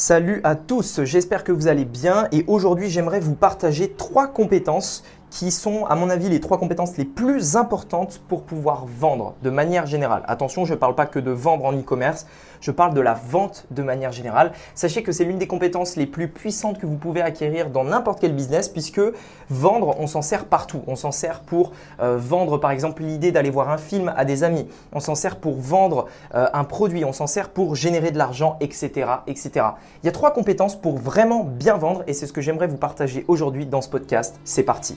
Salut à tous, j'espère que vous allez bien et aujourd'hui j'aimerais vous partager trois compétences qui sont à mon avis les trois compétences les plus importantes pour pouvoir vendre de manière générale. Attention, je ne parle pas que de vendre en e-commerce, je parle de la vente de manière générale. Sachez que c'est l'une des compétences les plus puissantes que vous pouvez acquérir dans n'importe quel business puisque vendre, on s'en sert partout. On s'en sert pour euh, vendre par exemple l'idée d'aller voir un film à des amis. On s'en sert pour vendre euh, un produit. On s'en sert pour générer de l'argent, etc., etc. Il y a trois compétences pour vraiment bien vendre et c'est ce que j'aimerais vous partager aujourd'hui dans ce podcast. C'est parti.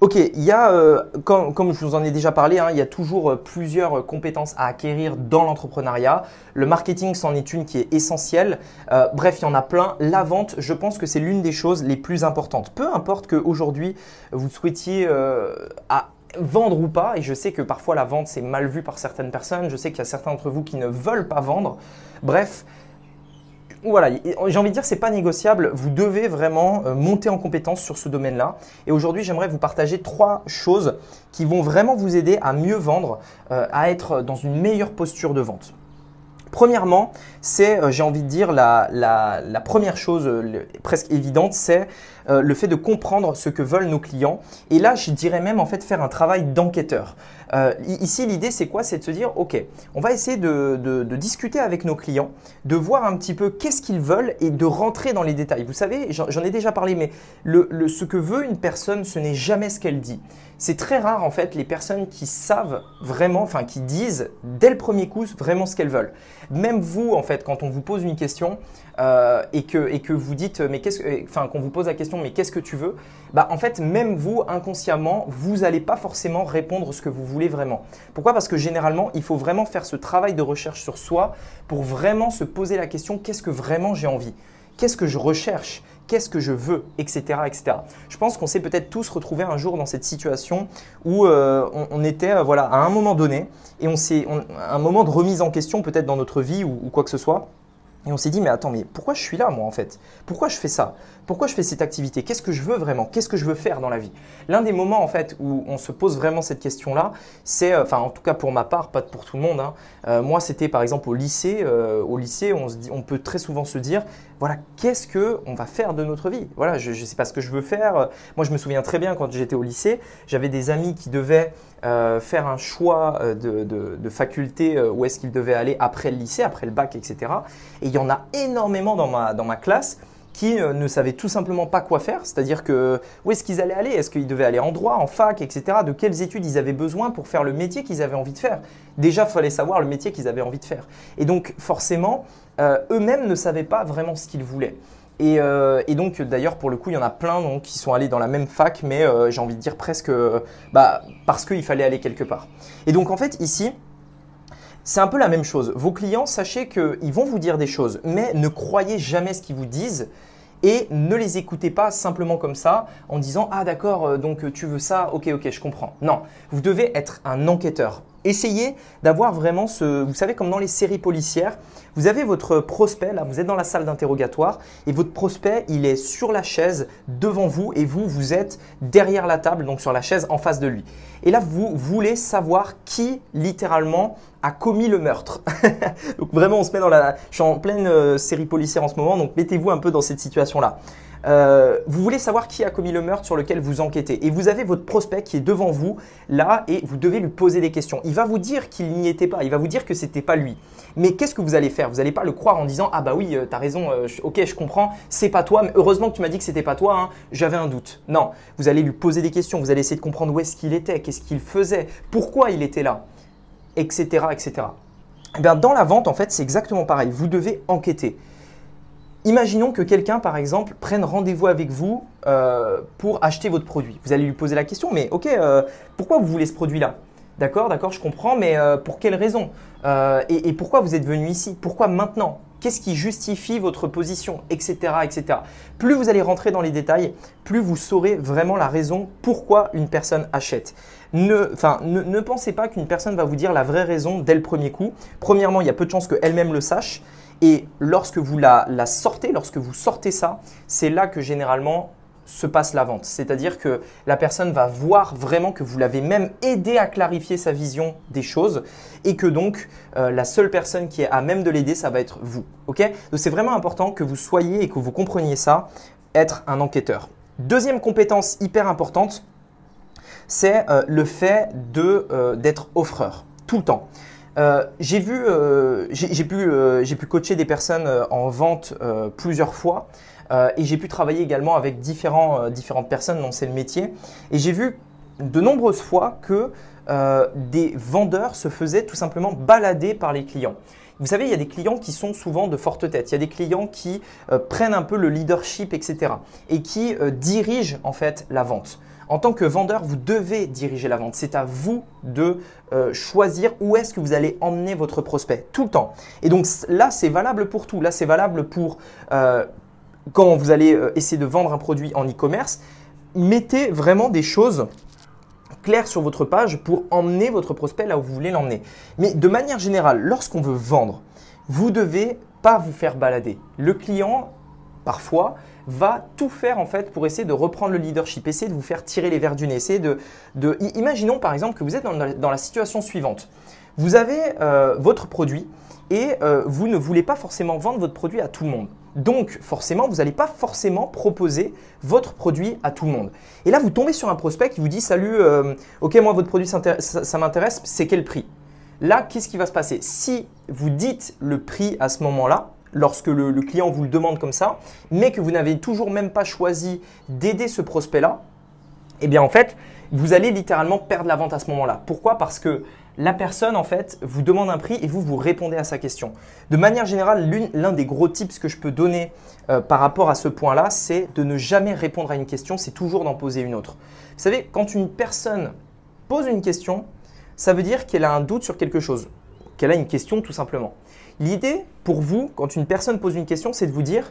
Ok, il y a, euh, comme, je vous en ai déjà parlé, hein, il y a toujours euh, plusieurs compétences à acquérir dans l'entrepreneuriat. Le marketing, c'en est une qui est essentielle. Euh, bref, il y en a plein. La vente, je pense que c'est l'une des choses les plus importantes. Peu importe qu'aujourd'hui, vous souhaitiez vendre ou pas, et je sais que parfois la vente c'est mal vu par certaines personnes, je sais qu'il y a certains d'entre vous qui ne veulent pas vendre. Bref, voilà, j'ai envie de dire, c'est pas négociable. Vous devez vraiment euh, monter en compétence sur ce domaine-là. Et aujourd'hui, j'aimerais vous partager trois choses qui vont vraiment vous aider à mieux vendre, euh, à être dans une meilleure posture de vente. Premièrement, c'est, euh, j'ai envie de dire, la, la, première chose presque évidente, c'est le fait de comprendre ce que veulent nos clients. Et là, je dirais même en fait faire un travail d'enquêteur. Euh, ici, l'idée, c'est quoi? C'est de se dire, OK, on va essayer de, discuter avec nos clients, de voir un petit peu qu'est-ce qu'ils veulent et de rentrer dans les détails. Vous savez, j'en ai déjà parlé, mais ce que veut une personne, ce n'est jamais ce qu'elle dit. C'est très rare, en fait, les personnes qui savent vraiment, enfin, qui disent dès le premier coup vraiment ce qu'elles veulent. Même vous, en fait, quand on vous pose une question euh, et, que, vous dites, mais qu'est-ce que, enfin, qu'on vous pose la question, mais qu'est-ce que tu veux? Bah, en fait, même vous, inconsciemment, vous n'allez pas forcément répondre ce que vous voulez vraiment. Pourquoi? Parce que généralement, il faut vraiment faire ce travail de recherche sur soi pour vraiment se poser la question qu'est-ce que vraiment j'ai envie? Qu'est-ce que je recherche? Qu'est-ce que je veux? Etc. etc. Je pense qu'on s'est peut-être tous retrouvés un jour dans cette situation où euh, on, était euh, voilà, à un moment donné et on s'est un moment de remise en question peut-être dans notre vie ou quoi que ce soit et on s'est dit, mais attends, mais pourquoi je suis là, moi, en fait? Pourquoi je fais ça? Pourquoi je fais cette activité? Qu'est-ce que je veux vraiment? Qu'est-ce que je veux faire dans la vie? L'un des moments, en fait, où on se pose vraiment cette question-là, c'est, euh, enfin, en tout cas pour ma part, pas pour tout le monde. Hein, euh, moi, c'était par exemple au lycée. Euh, au lycée, on, se dit, on peut très souvent se dire, voilà, qu'est-ce que on va faire de notre vie? Voilà, je ne sais pas ce que je veux faire. Moi, je me souviens très bien quand j'étais au lycée, j'avais des amis qui devaient faire un choix de, faculté où est-ce qu'ils devaient aller après le lycée, après le bac, etc. Et il y en a énormément dans ma, dans ma classe qui euh, ne savaient tout simplement pas quoi faire, c'est-à-dire que où est-ce qu'ils allaient aller, est-ce qu'ils devaient aller en droit, en fac, etc., de quelles études ils avaient besoin pour faire le métier qu'ils avaient envie de faire? Déjà, il fallait savoir le métier qu'ils avaient envie de faire. Et donc, forcément, euh, eux-mêmes ne savaient pas vraiment ce qu'ils voulaient. Et, euh, donc, d'ailleurs, pour le coup, il y en a plein donc, qui sont allés dans la même fac, mais j'ai envie de dire presque bah, parce qu'il fallait aller quelque part. Et donc, en fait, ici, c'est un peu la même chose. Vos clients, sachez qu'ils vont vous dire des choses, mais ne croyez jamais ce qu'ils vous disent et ne les écoutez pas simplement comme ça en disant ah d'accord euh, donc tu veux ça ok ok je comprends. Non. Vous devez être un enquêteur essayez d'avoir vraiment ce vous savez comme dans les séries policières vous avez votre prospect là vous êtes dans la salle d'interrogatoire et votre prospect il est sur la chaise devant vous et vous vous êtes derrière la table donc sur la chaise en face de lui et là, vous voulez savoir qui littéralement a commis le meurtre. donc vraiment, on se met dans la... Je suis en pleine euh, série policière en ce moment, donc mettez-vous un peu dans cette situation-là. Euh, vous voulez savoir qui a commis le meurtre sur lequel vous enquêtez. Et vous avez votre prospect qui est devant vous, là, et vous devez lui poser des questions. Il va vous dire qu'il n'y était pas, il va vous dire que c'était pas lui. Mais qu'est-ce que vous allez faire? Vous n'allez pas le croire en disant Ah bah oui, euh, tu as raison, ok, je comprends, c'est pas toi, mais heureusement que tu m'as dit que c'était pas toi, hein, j'avais un doute. Non, vous allez lui poser des questions, vous allez essayer de comprendre où est-ce qu'il était, qu'est-ce qu'il faisait, pourquoi il était là, etc. etc. Eh bien, dans la vente, en fait, c'est exactement pareil. Vous devez enquêter. Imaginons que quelqu'un, par exemple, prenne rendez-vous avec vous euh, pour acheter votre produit. Vous allez lui poser la question, mais ok, euh, pourquoi vous voulez ce produit-là? D'accord, d'accord, je comprends, mais euh, pour quelle raison? Et, pourquoi vous êtes venu ici? Pourquoi maintenant? Qu'est-ce qui justifie votre position, etc., etc. Plus vous allez rentrer dans les détails, plus vous saurez vraiment la raison pourquoi une personne achète. Ne, ne, pensez pas qu'une personne va vous dire la vraie raison dès le premier coup. Premièrement, il y a peu de chances qu'elle-même le sache. Et lorsque vous la, sortez, lorsque vous sortez ça, c'est là que généralement se passe la vente. C'est-à-dire que la personne va voir vraiment que vous l'avez même aidé à clarifier sa vision des choses et que donc euh, la seule personne qui est à même de l'aider, ça va être vous. Donc c'est vraiment important que vous soyez et que vous compreniez ça, être un enquêteur. Deuxième compétence hyper importante, c'est euh, le fait euh, d'être offreur tout le temps. J'ai vu, j'ai pu, j'ai pu coacher des personnes en vente plusieurs fois euh, et j'ai pu travailler également avec différents, euh, différentes personnes dont c'est le métier. Et j'ai vu de nombreuses fois que euh, des vendeurs se faisaient tout simplement balader par les clients. Vous savez, il y a des clients qui sont souvent de forte tête. Il y a des clients qui prennent un peu le leadership, etc. Et qui dirigent en fait la vente. En tant que vendeur, vous devez diriger la vente. C'est à vous de choisir où est-ce que vous allez emmener votre prospect tout le temps. Et donc là, c'est valable pour tout. Là, c'est valable pour quand vous allez euh, essayer de vendre un produit en e-commerce, mettez vraiment des choses claires sur votre page pour emmener votre prospect là où vous voulez l'emmener. Mais de manière générale, lorsqu'on veut vendre, vous devez pas vous faire balader. Le client, parfois, va tout faire en fait pour essayer de reprendre le leadership, essayer de vous faire tirer les verres du nez, essayer de, Imaginons par exemple que vous êtes dans la, situation suivante. Vous avez euh, votre produit et euh, vous ne voulez pas forcément vendre votre produit à tout le monde. Donc forcément, vous n'allez pas forcément proposer votre produit à tout le monde. Et là, vous tombez sur un prospect qui vous dit Salut, euh, ok, moi votre produit ça, m'intéresse, c'est quel prix? Là, qu'est-ce qui va se passer? Si vous dites le prix à ce moment-là, lorsque le, client vous le demande comme ça, mais que vous n'avez toujours même pas choisi d'aider ce prospect-là, eh bien en fait, vous allez littéralement perdre la vente à ce moment-là. Pourquoi? Parce que la personne, en fait, vous demande un prix et vous, vous répondez à sa question. De manière générale, l'un des gros tips que je peux donner euh, par rapport à ce point-là, c'est de ne jamais répondre à une question, c'est toujours d'en poser une autre. Vous savez, quand une personne pose une question, ça veut dire qu'elle a un doute sur quelque chose, qu'elle a une question tout simplement. L'idée pour vous, quand une personne pose une question, c'est de vous dire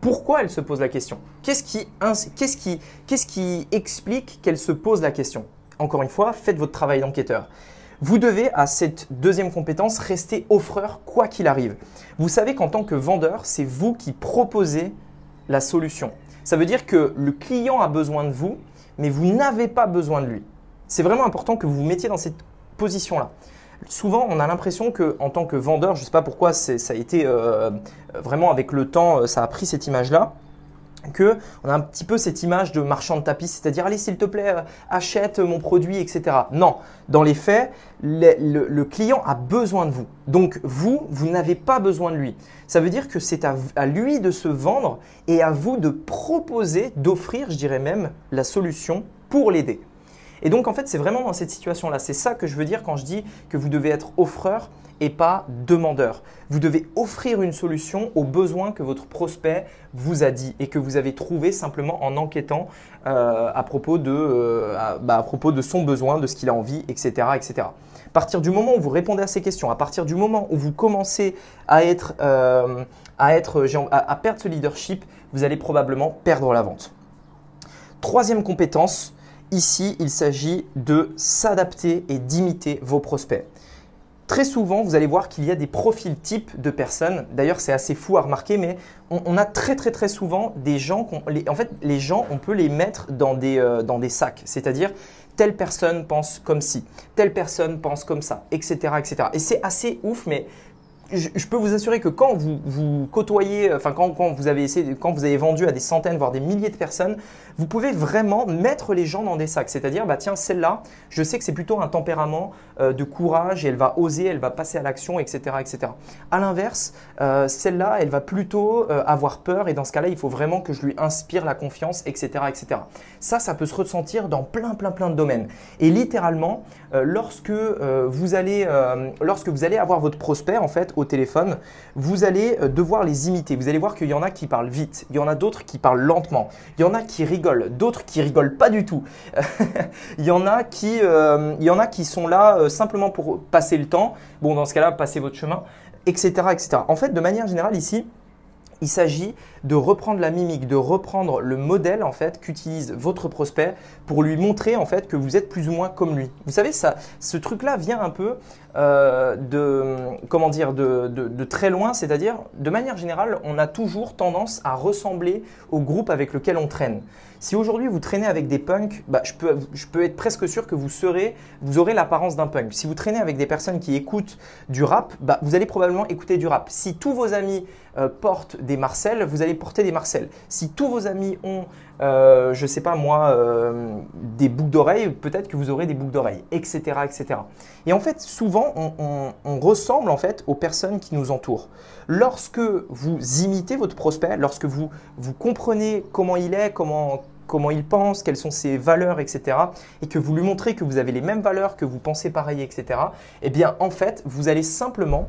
pourquoi elle se pose la question. Qu'est-ce qui, qui, qui explique qu'elle se pose la question? Encore une fois, faites votre travail d'enquêteur. Vous devez, à cette deuxième compétence, rester offreur quoi qu'il arrive. Vous savez qu'en tant que vendeur, c'est vous qui proposez la solution. Ça veut dire que le client a besoin de vous, mais vous n'avez pas besoin de lui. C'est vraiment important que vous vous mettiez dans cette position-là. Souvent, on a l'impression que, en tant que vendeur, je ne sais pas pourquoi ça a été euh, vraiment avec le temps, euh, ça a pris cette image-là que on a un petit peu cette image de marchand de tapis, c'est-à-dire allez s'il te plaît euh, achète mon produit, etc. Non, dans les faits, le, client a besoin de vous. Donc vous, vous n'avez pas besoin de lui. Ça veut dire que c'est à, lui de se vendre et à vous de proposer, d'offrir, je dirais même, la solution pour l'aider. Et donc en fait, c'est vraiment dans cette situation-là. C'est ça que je veux dire quand je dis que vous devez être offreur et pas demandeur. Vous devez offrir une solution aux besoins que votre prospect vous a dit et que vous avez trouvé simplement en enquêtant euh, à, propos de, euh, bah, à, propos de son besoin, de ce qu'il a envie, etc., etc. À partir du moment où vous répondez à ces questions, à partir du moment où vous commencez à, être, euh, à, perdre ce leadership, vous allez probablement perdre la vente. Troisième compétence, ici il s'agit de s'adapter et d'imiter vos prospects. Très souvent, vous allez voir qu'il y a des profils types de personnes. D'ailleurs, c'est assez fou à remarquer, mais on, a très très très souvent des gens. en fait, les gens, on peut les mettre dans des, euh, dans des sacs. C'est-à-dire, telle personne pense comme ci, telle personne pense comme ça, etc. etc. Et c'est assez ouf, mais je, peux vous assurer que quand vous, vous côtoyez, enfin quand, vous avez essayé, quand vous avez vendu à des centaines, voire des milliers de personnes, vous pouvez vraiment mettre les gens dans des sacs. C'est-à-dire, bah tiens, celle-là, je sais que c'est plutôt un tempérament euh, de courage et elle va oser, elle va passer à l'action, etc., etc. À l'inverse, euh, celle-là, elle va plutôt euh, avoir peur et dans ce cas-là, il faut vraiment que je lui inspire la confiance, etc., etc. Ça, ça peut se ressentir dans plein, plein, plein de domaines. Et littéralement, lorsque vous allez, lorsque vous allez avoir votre prospect, en fait, au téléphone, vous allez euh, devoir les imiter. Vous allez voir qu'il y en a qui parlent vite, il y en a d'autres qui parlent lentement, il y en a qui rigolent, d'autres qui rigolent pas du tout. il, y en a qui, euh, il y en a qui sont là euh, simplement pour passer le temps. Bon, dans ce cas-là, passez votre chemin, etc., etc. En fait, de manière générale ici, il s'agit de reprendre la mimique, de reprendre le modèle en fait qu'utilise votre prospect pour lui montrer en fait que vous êtes plus ou moins comme lui. Vous savez, ça, ce truc-là vient un peu euh, de très loin, c'est-à-dire de manière générale, on a toujours tendance à ressembler au groupe avec lequel on traîne. Si aujourd'hui vous traînez avec des punks, bah, je, peux, être presque sûr que vous serez, vous aurez l'apparence d'un punk. Si vous traînez avec des personnes qui écoutent du rap, bah, vous allez probablement écouter du rap. Si tous vos amis euh, portent des Marcel, vous allez porter des Marcel. Si tous vos amis ont, euh, je sais pas moi, euh, des boucles d'oreilles, peut-être que vous aurez des boucles d'oreilles, etc., etc. Et en fait, souvent, on, on ressemble en fait aux personnes qui nous entourent. Lorsque vous imitez votre prospect, lorsque vous, vous comprenez comment il est, comment comment il pense, quelles sont ses valeurs, etc., et que vous lui montrez que vous avez les mêmes valeurs, que vous pensez pareil, etc., eh bien, en fait, vous allez simplement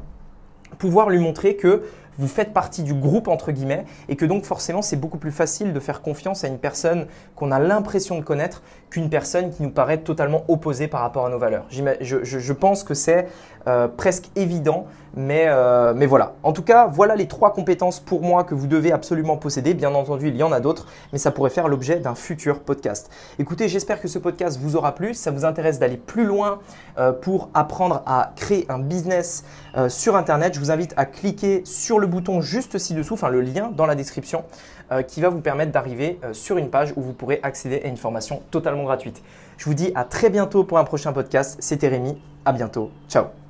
pouvoir lui montrer que vous faites partie du groupe entre guillemets et que donc forcément c'est beaucoup plus facile de faire confiance à une personne qu'on a l'impression de connaître qu'une personne qui nous paraît totalement opposée par rapport à nos valeurs. Je, pense que c'est euh, presque évident, mais, euh, mais voilà. En tout cas, voilà les trois compétences pour moi que vous devez absolument posséder. Bien entendu, il y en a d'autres, mais ça pourrait faire l'objet d'un futur podcast. Écoutez, j'espère que ce podcast vous aura plu. ça vous intéresse d'aller plus loin euh, pour apprendre à créer un business sur Internet, je vous invite à cliquer sur le bouton juste ci-dessous, enfin le lien dans la description, qui va vous permettre d'arriver sur une page où vous pourrez accéder à une formation totalement gratuite. Je vous dis à très bientôt pour un prochain podcast. C'était Rémi. À bientôt. Ciao.